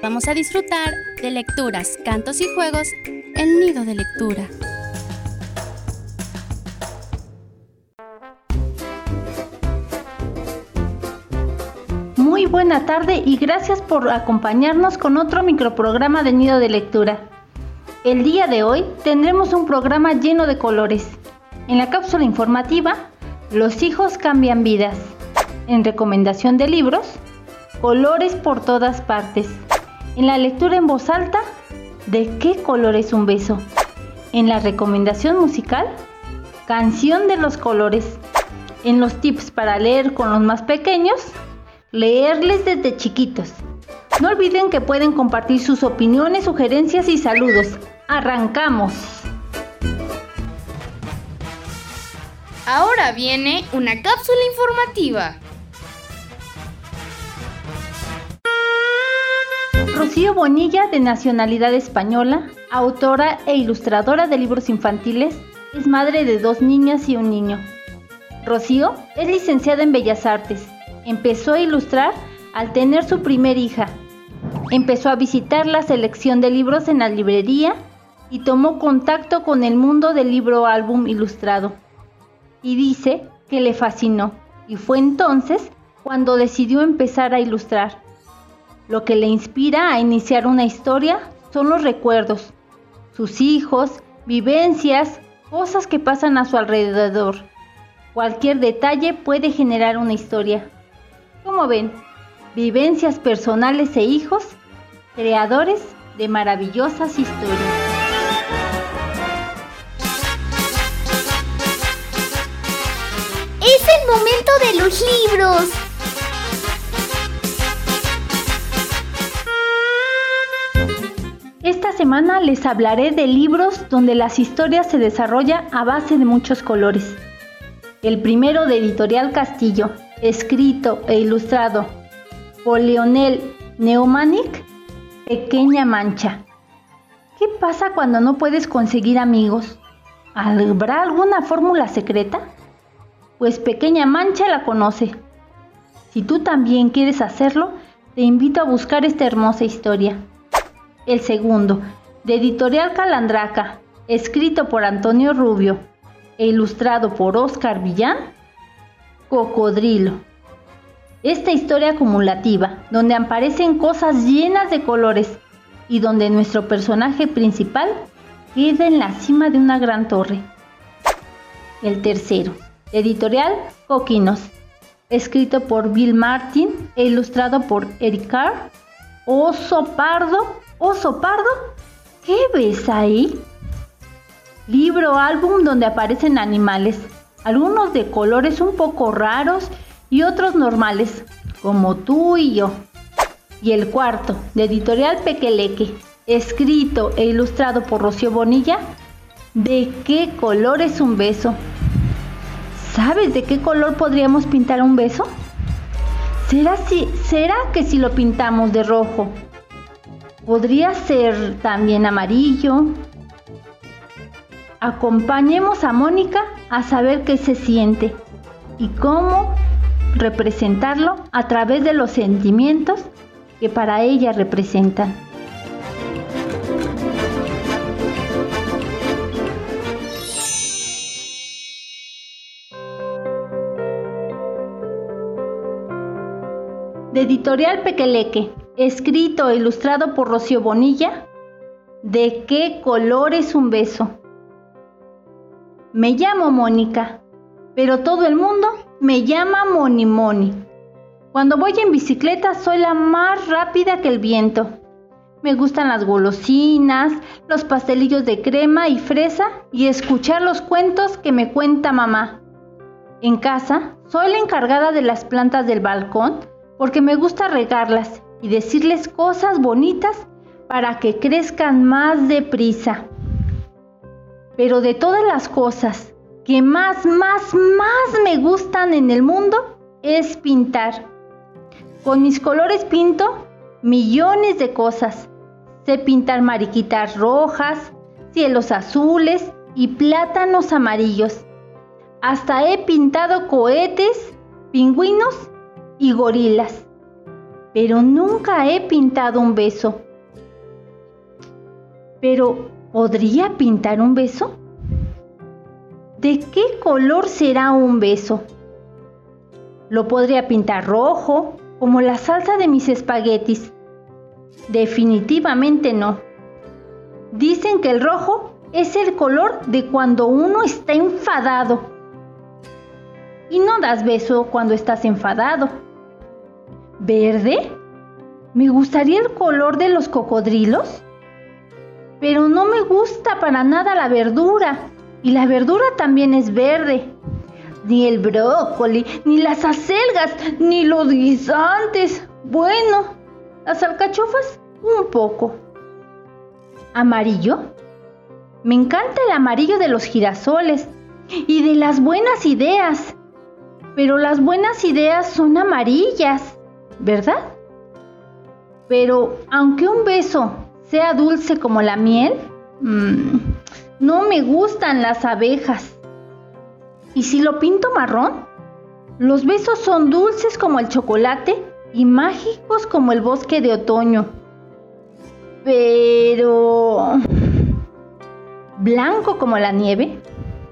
Vamos a disfrutar de lecturas, cantos y juegos El Nido de Lectura. Muy buena tarde y gracias por acompañarnos con otro microprograma de Nido de Lectura. El día de hoy tendremos un programa lleno de colores. En la cápsula informativa, los hijos cambian vidas. En recomendación de libros, colores por todas partes. En la lectura en voz alta, ¿de qué color es un beso? En la recomendación musical, canción de los colores. En los tips para leer con los más pequeños, leerles desde chiquitos. No olviden que pueden compartir sus opiniones, sugerencias y saludos. ¡Arrancamos! Ahora viene una cápsula informativa. Rocío Bonilla, de nacionalidad española, autora e ilustradora de libros infantiles, es madre de dos niñas y un niño. Rocío es licenciada en Bellas Artes. Empezó a ilustrar al tener su primer hija. Empezó a visitar la selección de libros en la librería y tomó contacto con el mundo del libro álbum ilustrado. Y dice que le fascinó y fue entonces cuando decidió empezar a ilustrar. Lo que le inspira a iniciar una historia son los recuerdos, sus hijos, vivencias, cosas que pasan a su alrededor. Cualquier detalle puede generar una historia. Como ven, vivencias personales e hijos, creadores de maravillosas historias. Es el momento de los libros. Esta semana les hablaré de libros donde las historias se desarrollan a base de muchos colores. El primero de Editorial Castillo, escrito e ilustrado por Leonel Neumannick, Pequeña Mancha. ¿Qué pasa cuando no puedes conseguir amigos? ¿Habrá alguna fórmula secreta? Pues Pequeña Mancha la conoce. Si tú también quieres hacerlo, te invito a buscar esta hermosa historia. El segundo, de Editorial Calandraca, escrito por Antonio Rubio e ilustrado por Oscar Villán, Cocodrilo. Esta historia acumulativa, donde aparecen cosas llenas de colores y donde nuestro personaje principal queda en la cima de una gran torre. El tercero, editorial Coquinos, escrito por Bill Martin e ilustrado por Eric Carr, Oso Pardo Oso pardo, ¿qué ves ahí? Libro álbum donde aparecen animales, algunos de colores un poco raros y otros normales, como tú y yo. Y el cuarto, de editorial Pequeleque, escrito e ilustrado por Rocío Bonilla, ¿de qué color es un beso? ¿Sabes de qué color podríamos pintar un beso? ¿Será, si, ¿Será que si lo pintamos de rojo Podría ser también amarillo. Acompañemos a Mónica a saber qué se siente y cómo representarlo a través de los sentimientos que para ella representan. De Editorial Pequeleque escrito e ilustrado por Rocío Bonilla, ¿De qué color es un beso? Me llamo Mónica, pero todo el mundo me llama Moni Moni. Cuando voy en bicicleta soy la más rápida que el viento. Me gustan las golosinas, los pastelillos de crema y fresa y escuchar los cuentos que me cuenta mamá. En casa soy la encargada de las plantas del balcón porque me gusta regarlas y decirles cosas bonitas para que crezcan más deprisa. Pero de todas las cosas que más, más, más me gustan en el mundo es pintar. Con mis colores pinto millones de cosas. Sé pintar mariquitas rojas, cielos azules y plátanos amarillos. Hasta he pintado cohetes, pingüinos y gorilas. Pero nunca he pintado un beso. Pero, ¿podría pintar un beso? ¿De qué color será un beso? Lo podría pintar rojo, como la salsa de mis espaguetis. Definitivamente no. Dicen que el rojo es el color de cuando uno está enfadado. Y no das beso cuando estás enfadado. ¿Verde? Me gustaría el color de los cocodrilos. Pero no me gusta para nada la verdura. Y la verdura también es verde. Ni el brócoli, ni las acelgas, ni los guisantes. Bueno, las alcachofas un poco. ¿Amarillo? Me encanta el amarillo de los girasoles y de las buenas ideas. Pero las buenas ideas son amarillas, ¿verdad? Pero aunque un beso sea dulce como la miel, mmm, no me gustan las abejas. ¿Y si lo pinto marrón? Los besos son dulces como el chocolate y mágicos como el bosque de otoño. Pero... ¿Blanco como la nieve?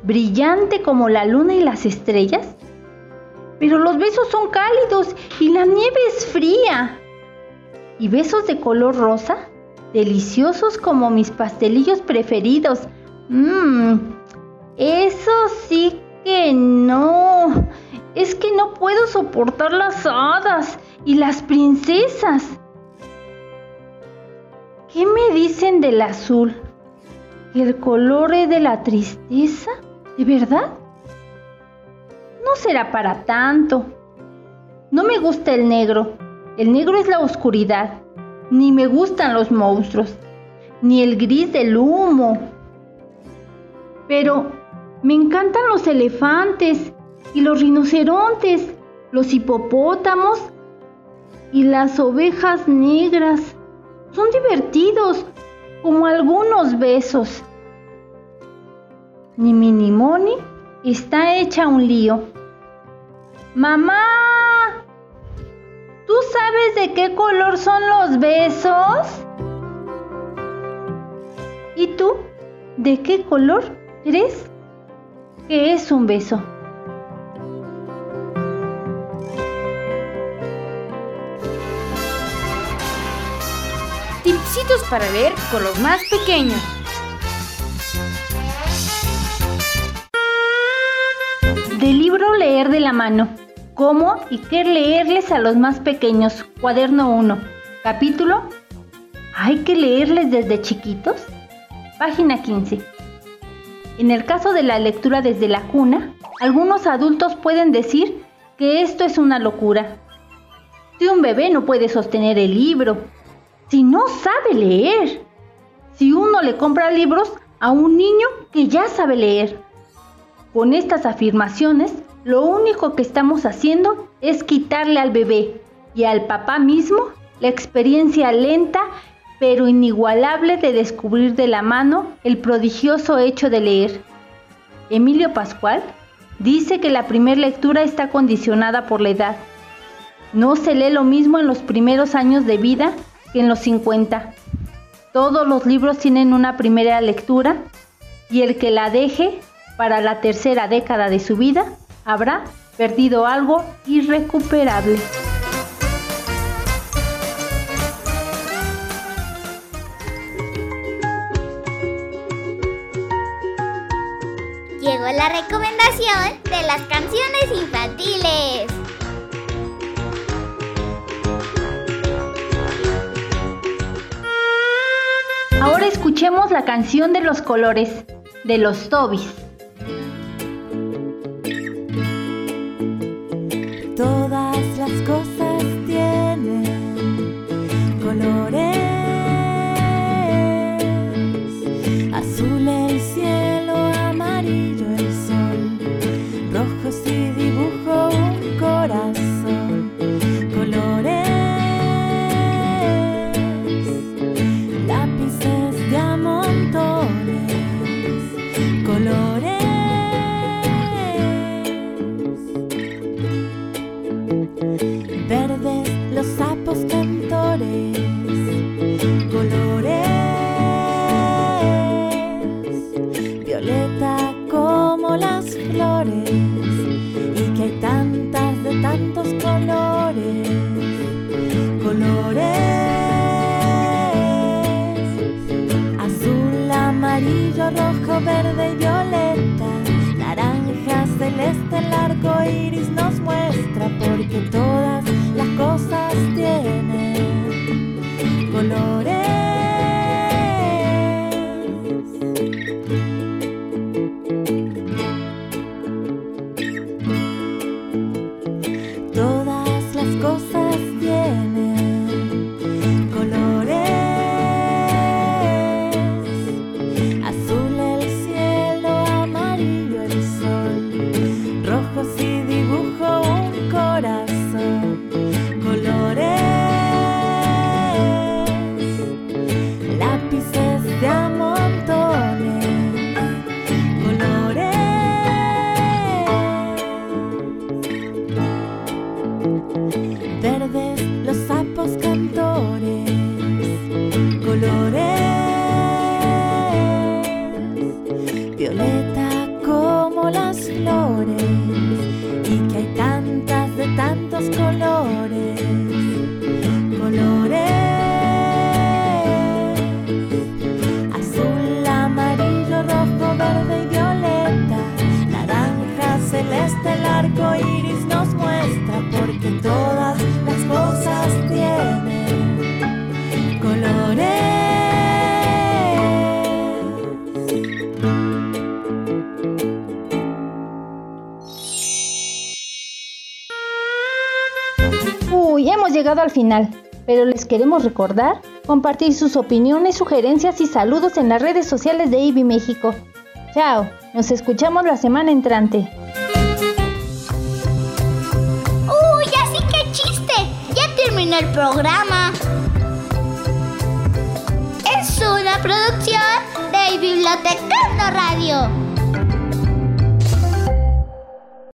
¿Brillante como la luna y las estrellas? Pero los besos son cálidos y la nieve es fría. ¿Y besos de color rosa? Deliciosos como mis pastelillos preferidos, Mmm, eso sí que no. Es que no puedo soportar las hadas y las princesas. ¿Qué me dicen del azul? ¿Que el color es de la tristeza? ¿De verdad? No será para tanto. No me gusta el negro. El negro es la oscuridad. Ni me gustan los monstruos. Ni el gris del humo pero me encantan los elefantes y los rinocerontes, los hipopótamos y las ovejas negras. Son divertidos, como algunos besos. Ni Mini Moni está hecha un lío. Mamá, ¿tú sabes de qué color son los besos? ¿Y tú? ¿De qué color ¿Crees que es un beso? Tipsitos para leer con los más pequeños. Del libro Leer de la mano. ¿Cómo y qué leerles a los más pequeños? Cuaderno 1. Capítulo. ¿Hay que leerles desde chiquitos? Página 15. En el caso de la lectura desde la cuna, algunos adultos pueden decir que esto es una locura. Si un bebé no puede sostener el libro, si no sabe leer, si uno le compra libros a un niño que ya sabe leer. Con estas afirmaciones, lo único que estamos haciendo es quitarle al bebé y al papá mismo la experiencia lenta pero inigualable de descubrir de la mano el prodigioso hecho de leer. Emilio Pascual dice que la primera lectura está condicionada por la edad. No se lee lo mismo en los primeros años de vida que en los 50. Todos los libros tienen una primera lectura y el que la deje para la tercera década de su vida habrá perdido algo irrecuperable. llegó la recomendación de las canciones infantiles. Ahora escuchemos la canción de los colores de los Tobis. Todas las cosas celeste, el arco iris nos muestra porque todas las cosas tienen colores. Uy, hemos llegado al final, pero les queremos recordar compartir sus opiniones, sugerencias y saludos en las redes sociales de IBI México. Chao, nos escuchamos la semana entrante. El programa. Es una producción de Bibliotecando Radio.